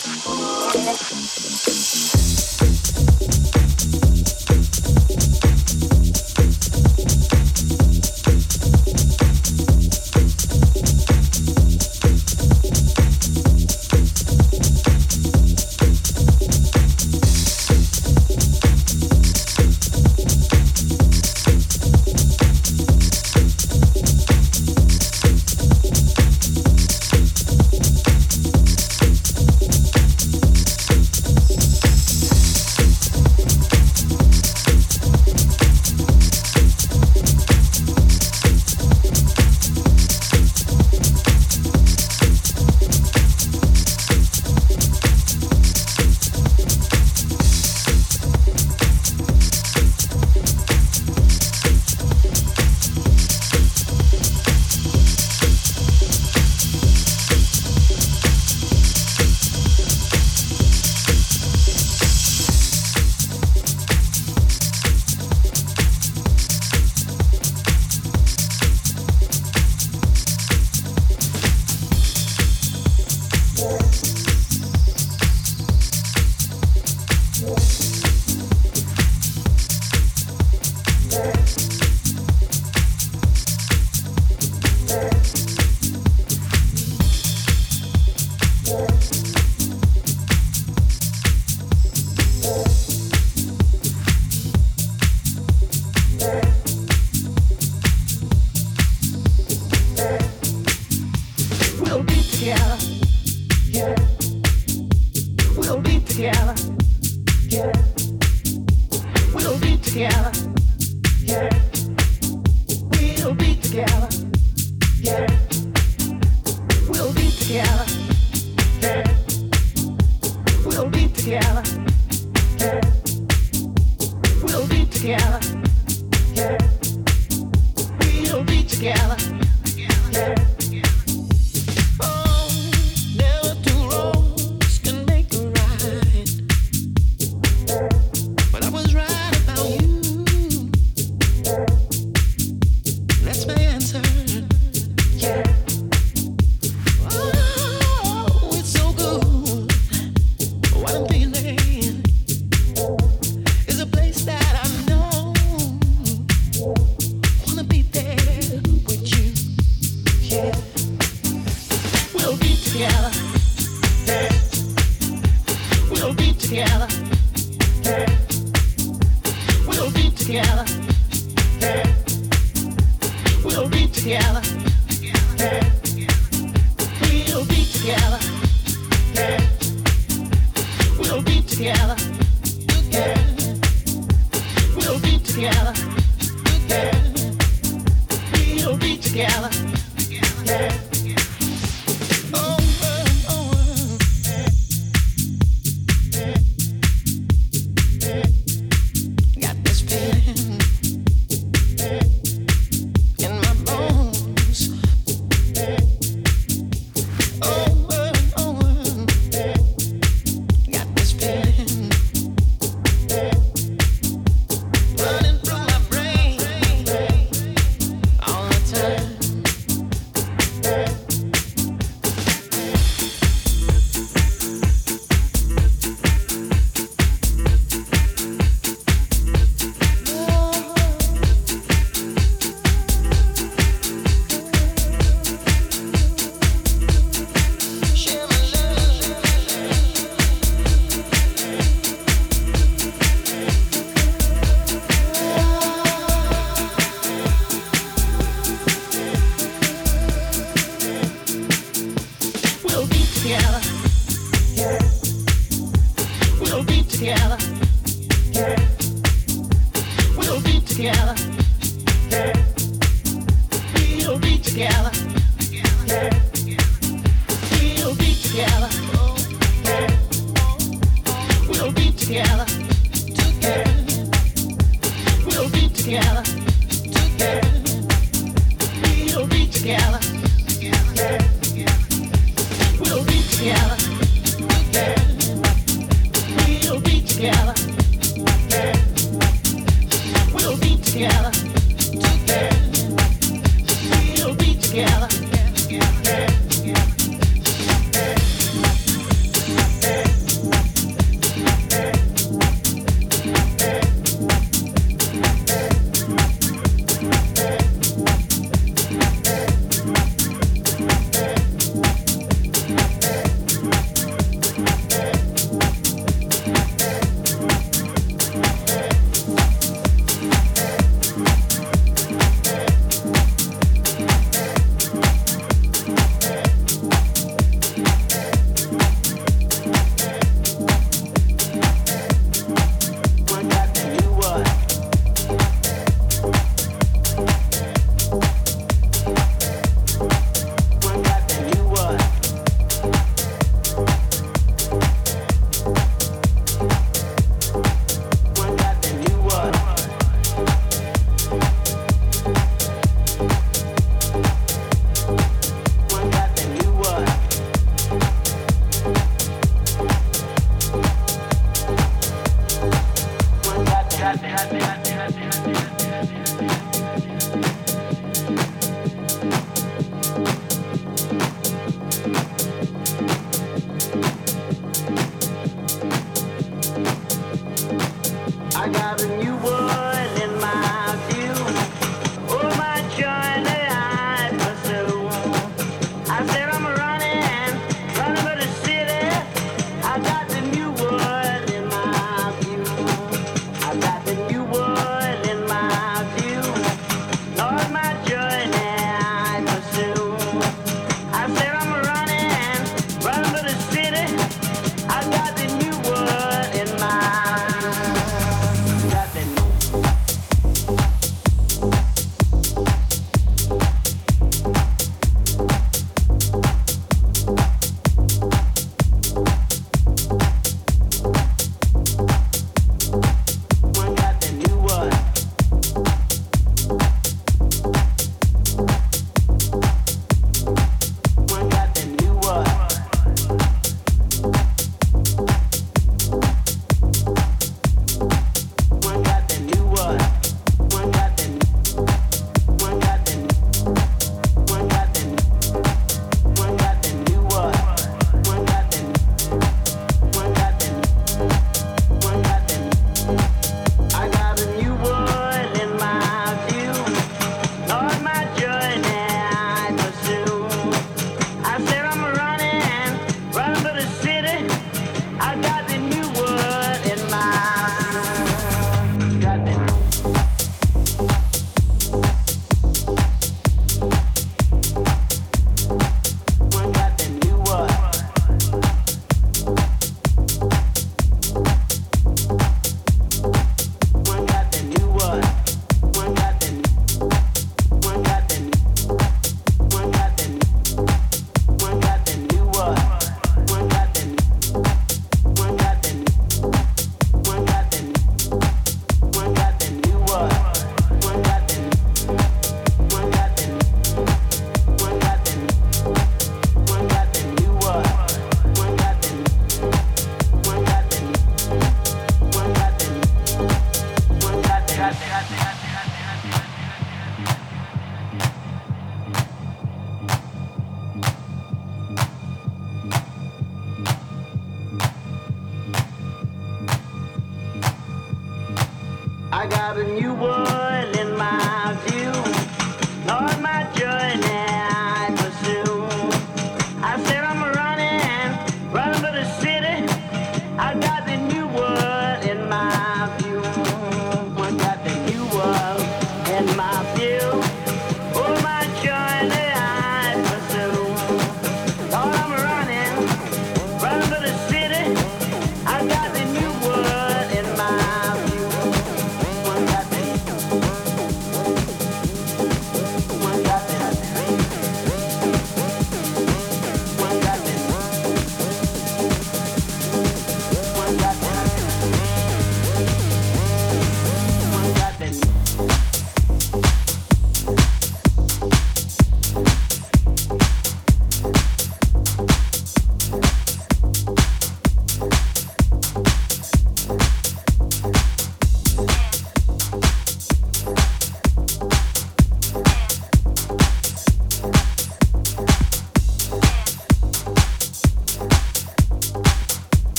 Thank you.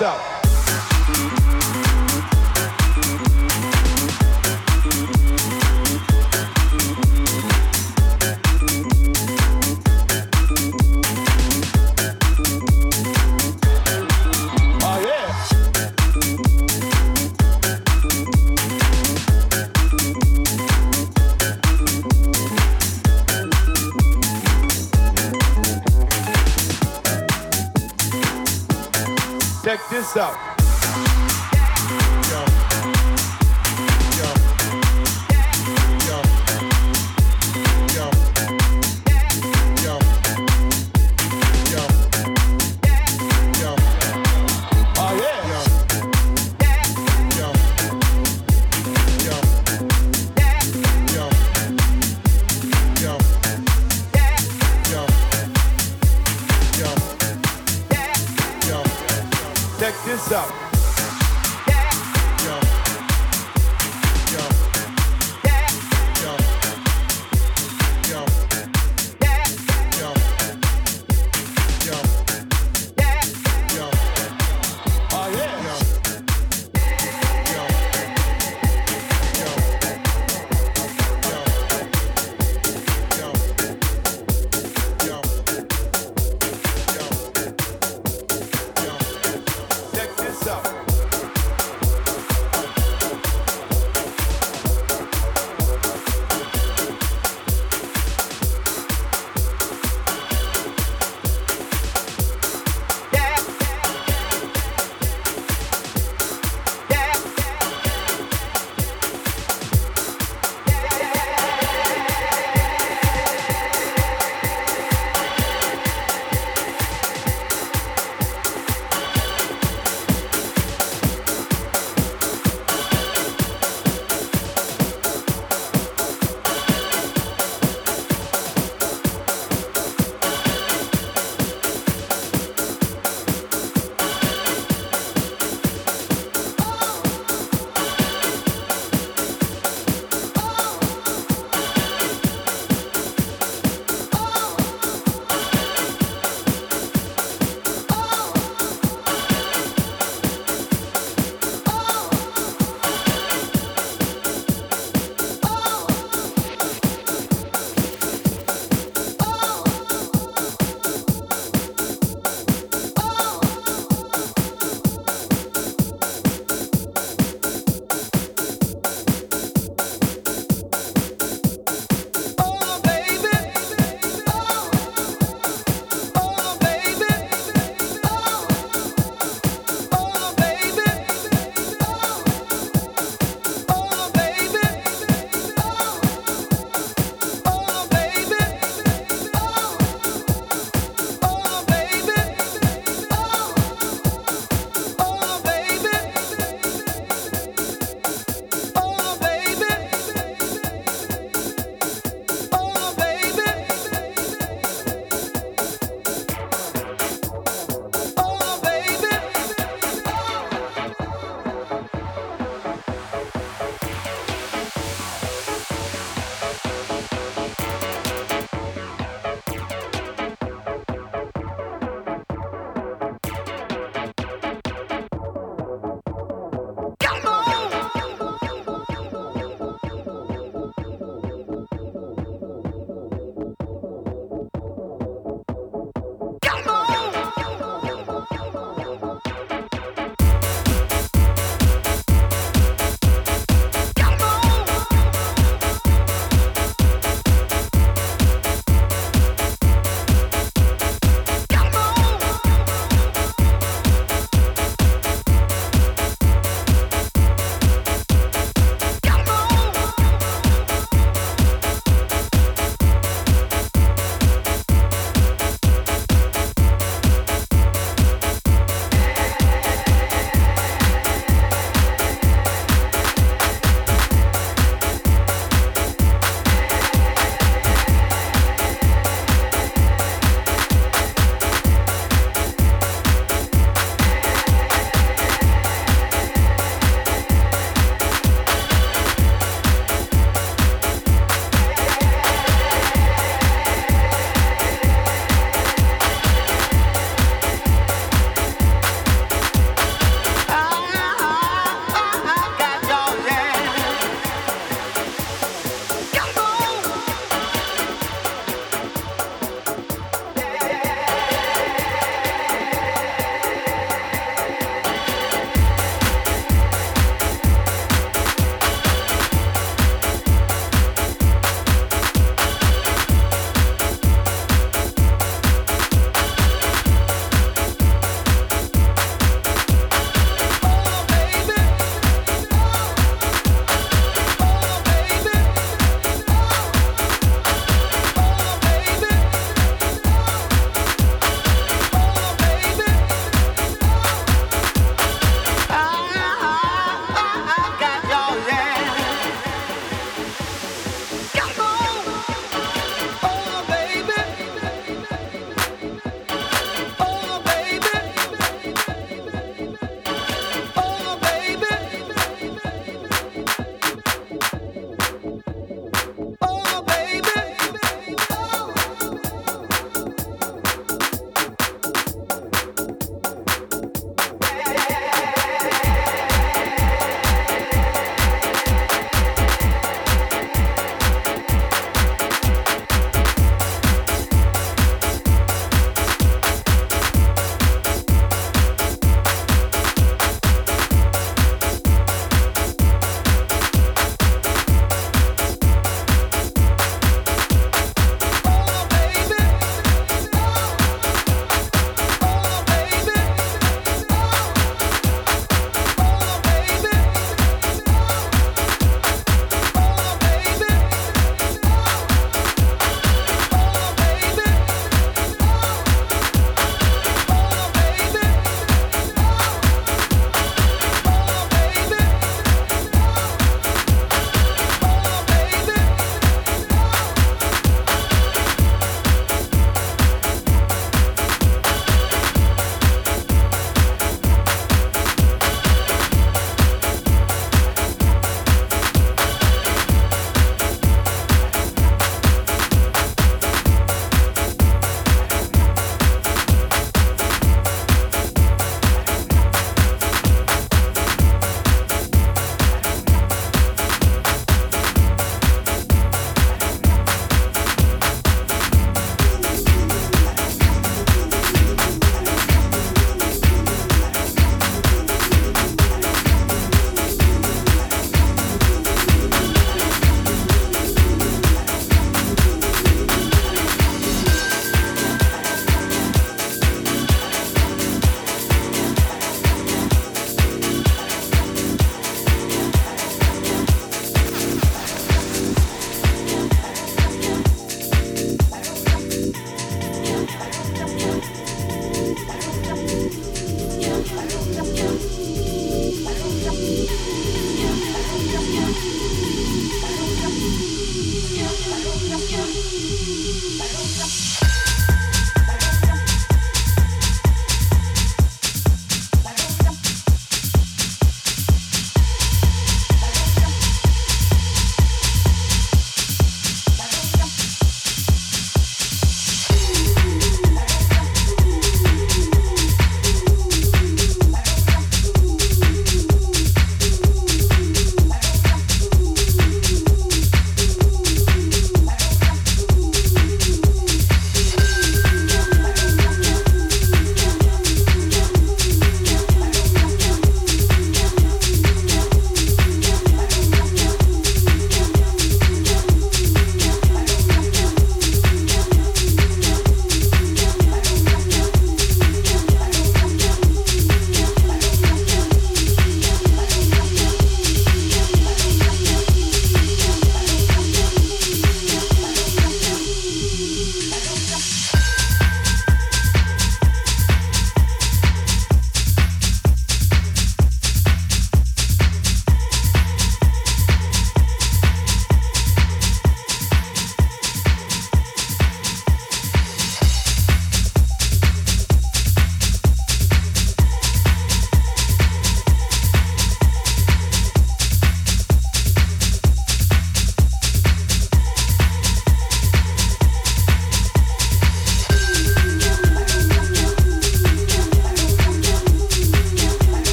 Check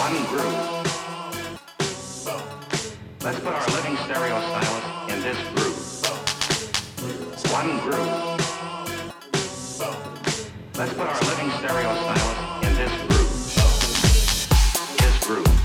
one groove. Let's put our living stereo stylus in this groove. One groove. Let's put our living stereo stylus in this groove. This groove.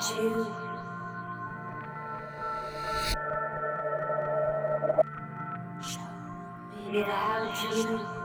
Without you. Without you.